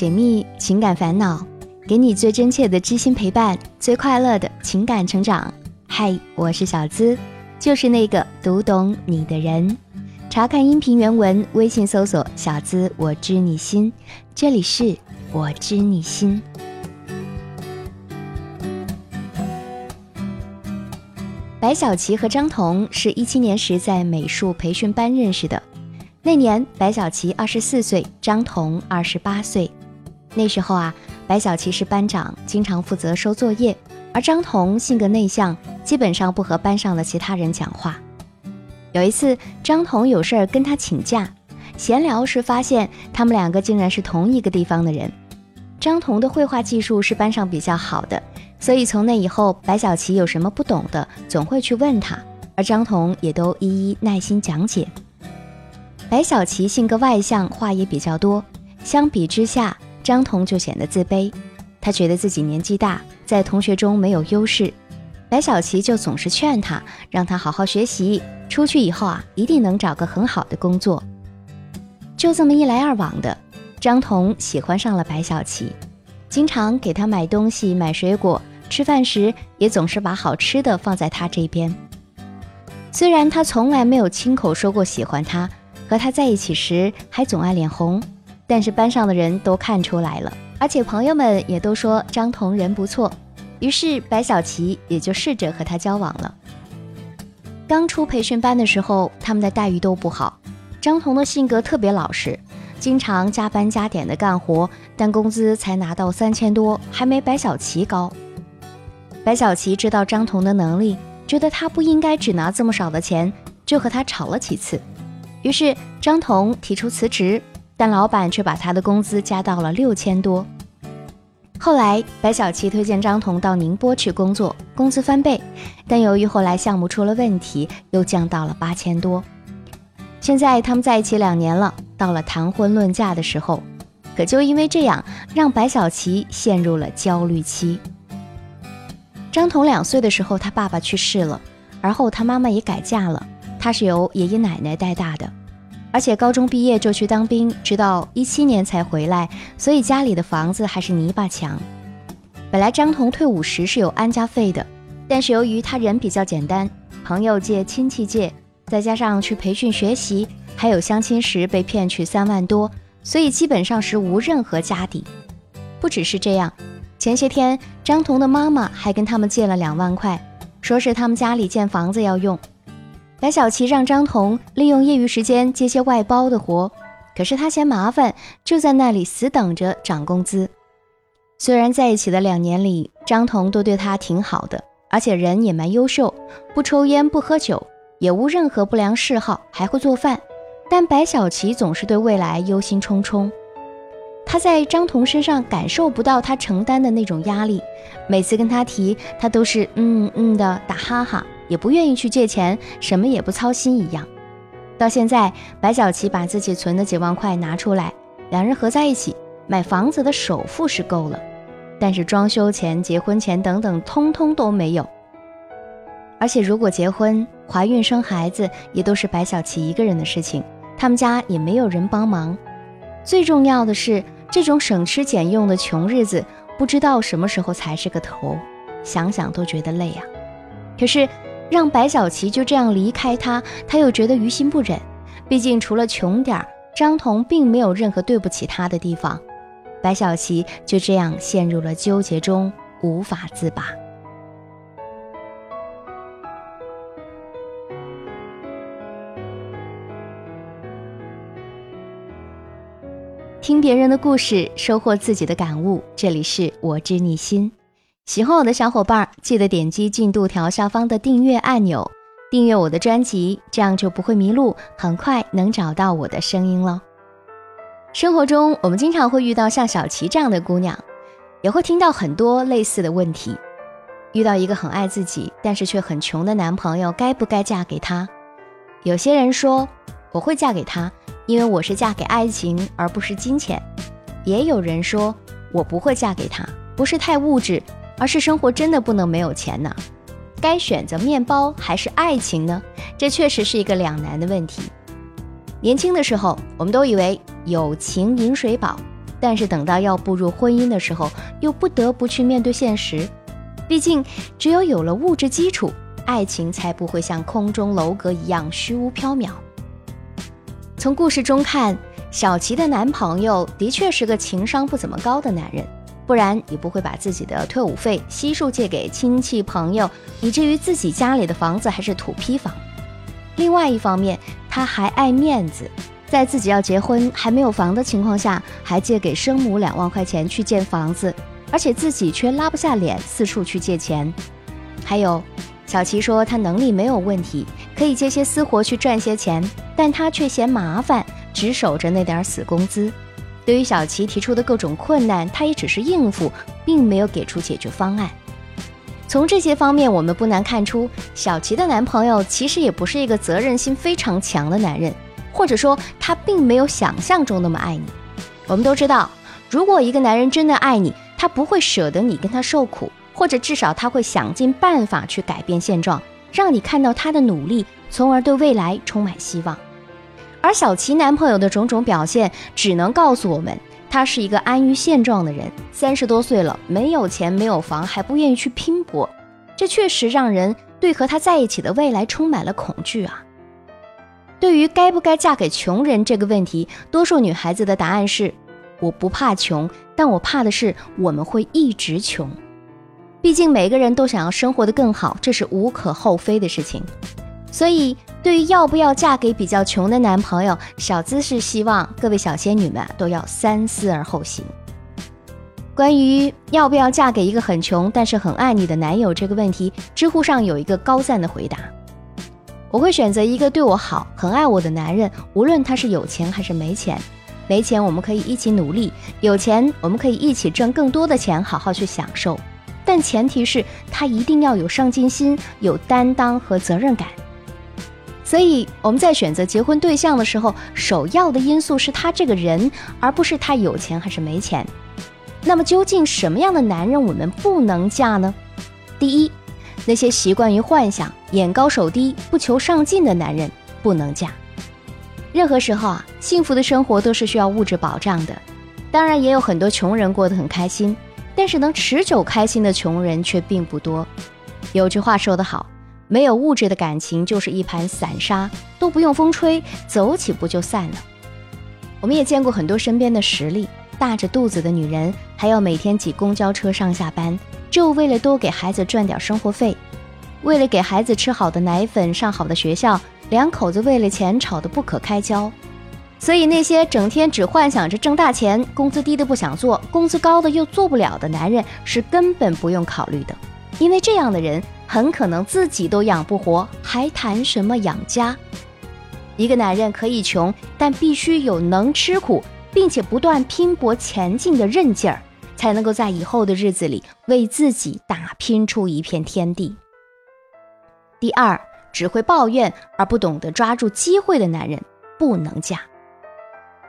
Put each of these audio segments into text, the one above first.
解密情感烦恼，给你最真切的知心陪伴，最快乐的情感成长。嗨，我是小资，就是那个读懂你的人。查看音频原文，微信搜索“小资我知你心”，这里是我知你心。白小琪和张彤是一七年时在美术培训班认识的。那年，白小琪二十四岁，张彤二十八岁。那时候啊，白小琪是班长，经常负责收作业，而张彤性格内向，基本上不和班上的其他人讲话。有一次，张彤有事儿跟他请假，闲聊时发现他们两个竟然是同一个地方的人。张彤的绘画技术是班上比较好的。所以从那以后，白小琪有什么不懂的，总会去问他，而张彤也都一一耐心讲解。白小琪性格外向，话也比较多，相比之下，张彤就显得自卑。他觉得自己年纪大，在同学中没有优势，白小琪就总是劝他，让他好好学习，出去以后啊，一定能找个很好的工作。就这么一来二往的，张彤喜欢上了白小琪，经常给他买东西、买水果。吃饭时也总是把好吃的放在他这边。虽然他从来没有亲口说过喜欢他，和他在一起时还总爱脸红，但是班上的人都看出来了，而且朋友们也都说张彤人不错。于是白小琪也就试着和他交往了。刚出培训班的时候，他们的待遇都不好。张彤的性格特别老实，经常加班加点的干活，但工资才拿到三千多，还没白小琪高。白小琪知道张彤的能力，觉得他不应该只拿这么少的钱，就和他吵了几次。于是张彤提出辞职，但老板却把他的工资加到了六千多。后来白小琪推荐张彤到宁波去工作，工资翻倍，但由于后来项目出了问题，又降到了八千多。现在他们在一起两年了，到了谈婚论嫁的时候，可就因为这样，让白小琪陷入了焦虑期。张彤两岁的时候，他爸爸去世了，而后他妈妈也改嫁了，他是由爷爷奶奶带大的，而且高中毕业就去当兵，直到一七年才回来，所以家里的房子还是泥巴墙。本来张彤退伍时是有安家费的，但是由于他人比较简单，朋友借、亲戚借，再加上去培训学习，还有相亲时被骗去三万多，所以基本上是无任何家底。不只是这样。前些天，张彤的妈妈还跟他们借了两万块，说是他们家里建房子要用。白小琪让张彤利用业余时间接些外包的活，可是他嫌麻烦，就在那里死等着涨工资。虽然在一起的两年里，张彤都对他挺好的，而且人也蛮优秀，不抽烟不喝酒，也无任何不良嗜好，还会做饭，但白小琪总是对未来忧心忡忡。他在张彤身上感受不到他承担的那种压力，每次跟他提，他都是嗯嗯的打哈哈，也不愿意去借钱，什么也不操心一样。到现在，白小琪把自己存的几万块拿出来，两人合在一起买房子的首付是够了，但是装修钱、结婚钱等等，通通都没有。而且如果结婚、怀孕、生孩子，也都是白小琪一个人的事情，他们家也没有人帮忙。最重要的是。这种省吃俭用的穷日子，不知道什么时候才是个头，想想都觉得累啊。可是让白小琪就这样离开他，他又觉得于心不忍。毕竟除了穷点儿，张彤并没有任何对不起他的地方。白小琪就这样陷入了纠结中，无法自拔。听别人的故事，收获自己的感悟。这里是我知你心，喜欢我的小伙伴记得点击进度条下方的订阅按钮，订阅我的专辑，这样就不会迷路，很快能找到我的声音了。生活中，我们经常会遇到像小琪这样的姑娘，也会听到很多类似的问题。遇到一个很爱自己，但是却很穷的男朋友，该不该嫁给他？有些人说，我会嫁给他。因为我是嫁给爱情，而不是金钱。也有人说我不会嫁给他，不是太物质，而是生活真的不能没有钱呢。该选择面包还是爱情呢？这确实是一个两难的问题。年轻的时候，我们都以为有情饮水饱，但是等到要步入婚姻的时候，又不得不去面对现实。毕竟，只有有了物质基础，爱情才不会像空中楼阁一样虚无缥缈。从故事中看，小琪的男朋友的确是个情商不怎么高的男人，不然也不会把自己的退伍费悉数借给亲戚朋友，以至于自己家里的房子还是土坯房。另外一方面，他还爱面子。在自己要结婚还没有房的情况下，还借给生母两万块钱去建房子，而且自己却拉不下脸四处去借钱。还有，小琪说他能力没有问题，可以接些私活去赚些钱，但他却嫌麻烦，只守着那点死工资。对于小琪提出的各种困难，他也只是应付，并没有给出解决方案。从这些方面，我们不难看出，小琪的男朋友其实也不是一个责任心非常强的男人。或者说，他并没有想象中那么爱你。我们都知道，如果一个男人真的爱你，他不会舍得你跟他受苦，或者至少他会想尽办法去改变现状，让你看到他的努力，从而对未来充满希望。而小琪男朋友的种种表现，只能告诉我们，他是一个安于现状的人。三十多岁了，没有钱，没有房，还不愿意去拼搏，这确实让人对和他在一起的未来充满了恐惧啊。对于该不该嫁给穷人这个问题，多数女孩子的答案是：我不怕穷，但我怕的是我们会一直穷。毕竟每个人都想要生活的更好，这是无可厚非的事情。所以，对于要不要嫁给比较穷的男朋友，小资是希望各位小仙女们都要三思而后行。关于要不要嫁给一个很穷但是很爱你的男友这个问题，知乎上有一个高赞的回答。我会选择一个对我好、很爱我的男人，无论他是有钱还是没钱。没钱我们可以一起努力，有钱我们可以一起挣更多的钱，好好去享受。但前提是他一定要有上进心、有担当和责任感。所以我们在选择结婚对象的时候，首要的因素是他这个人，而不是他有钱还是没钱。那么究竟什么样的男人我们不能嫁呢？第一。那些习惯于幻想、眼高手低、不求上进的男人不能嫁。任何时候啊，幸福的生活都是需要物质保障的。当然，也有很多穷人过得很开心，但是能持久开心的穷人却并不多。有句话说得好，没有物质的感情就是一盘散沙，都不用风吹，走几步就散了。我们也见过很多身边的实例，大着肚子的女人还要每天挤公交车上下班。就为了多给孩子赚点生活费，为了给孩子吃好的奶粉、上好的学校，两口子为了钱吵得不可开交。所以那些整天只幻想着挣大钱、工资低的不想做、工资高的又做不了的男人，是根本不用考虑的，因为这样的人很可能自己都养不活，还谈什么养家？一个男人可以穷，但必须有能吃苦，并且不断拼搏前进的韧劲儿。才能够在以后的日子里为自己打拼出一片天地。第二，只会抱怨而不懂得抓住机会的男人不能嫁。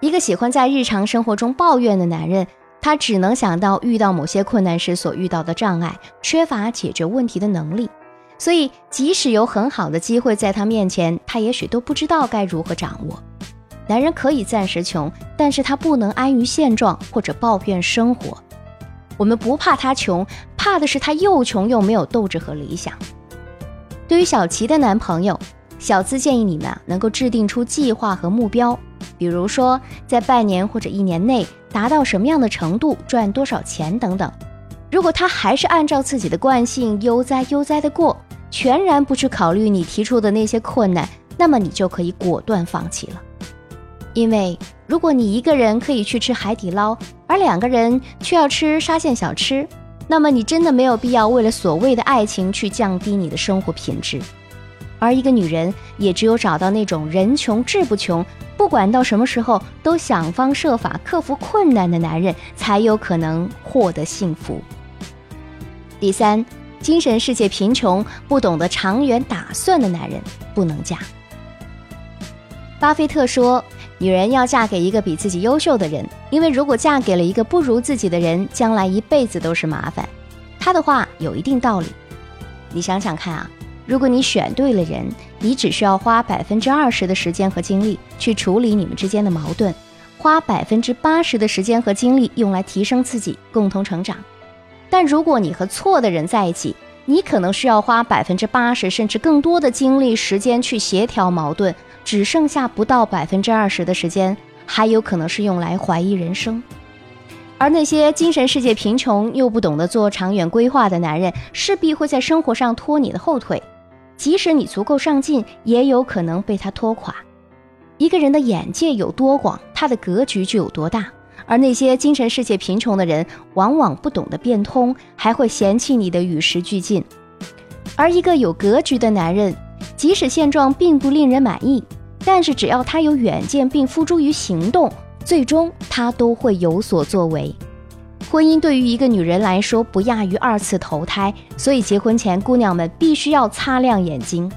一个喜欢在日常生活中抱怨的男人，他只能想到遇到某些困难时所遇到的障碍，缺乏解决问题的能力。所以，即使有很好的机会在他面前，他也许都不知道该如何掌握。男人可以暂时穷，但是他不能安于现状或者抱怨生活。我们不怕他穷，怕的是他又穷又没有斗志和理想。对于小琪的男朋友，小资建议你们啊，能够制定出计划和目标，比如说在半年或者一年内达到什么样的程度，赚多少钱等等。如果他还是按照自己的惯性悠哉悠哉的过，全然不去考虑你提出的那些困难，那么你就可以果断放弃了，因为。如果你一个人可以去吃海底捞，而两个人却要吃沙县小吃，那么你真的没有必要为了所谓的爱情去降低你的生活品质。而一个女人也只有找到那种人穷志不穷，不管到什么时候都想方设法克服困难的男人，才有可能获得幸福。第三，精神世界贫穷、不懂得长远打算的男人不能嫁。巴菲特说。女人要嫁给一个比自己优秀的人，因为如果嫁给了一个不如自己的人，将来一辈子都是麻烦。他的话有一定道理。你想想看啊，如果你选对了人，你只需要花百分之二十的时间和精力去处理你们之间的矛盾，花百分之八十的时间和精力用来提升自己，共同成长。但如果你和错的人在一起，你可能需要花百分之八十甚至更多的精力时间去协调矛盾，只剩下不到百分之二十的时间，还有可能是用来怀疑人生。而那些精神世界贫穷又不懂得做长远规划的男人，势必会在生活上拖你的后腿，即使你足够上进，也有可能被他拖垮。一个人的眼界有多广，他的格局就有多大。而那些精神世界贫穷的人，往往不懂得变通，还会嫌弃你的与时俱进。而一个有格局的男人，即使现状并不令人满意，但是只要他有远见并付诸于行动，最终他都会有所作为。婚姻对于一个女人来说，不亚于二次投胎，所以结婚前，姑娘们必须要擦亮眼睛。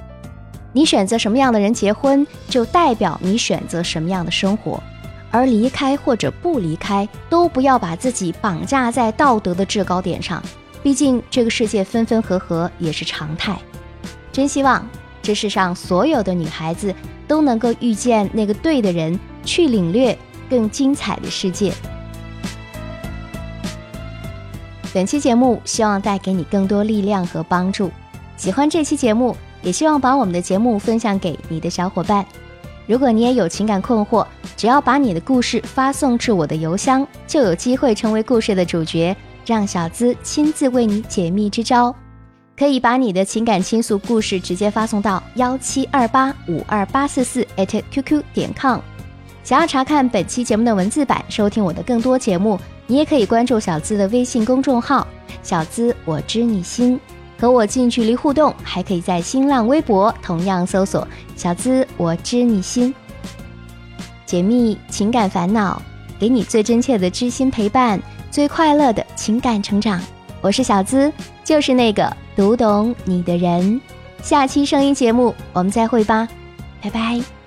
你选择什么样的人结婚，就代表你选择什么样的生活。而离开或者不离开，都不要把自己绑架在道德的制高点上。毕竟这个世界分分合合也是常态。真希望这世上所有的女孩子都能够遇见那个对的人，去领略更精彩的世界。本期节目希望带给你更多力量和帮助。喜欢这期节目，也希望把我们的节目分享给你的小伙伴。如果你也有情感困惑，只要把你的故事发送至我的邮箱，就有机会成为故事的主角，让小资亲自为你解密支招。可以把你的情感倾诉故事直接发送到幺七二八五二八四四 @QQ 点 com。想要查看本期节目的文字版，收听我的更多节目，你也可以关注小资的微信公众号“小资我知你心”。和我近距离互动，还可以在新浪微博同样搜索“小资我知你心”，解密情感烦恼，给你最真切的知心陪伴，最快乐的情感成长。我是小资，就是那个读懂你的人。下期声音节目我们再会吧，拜拜。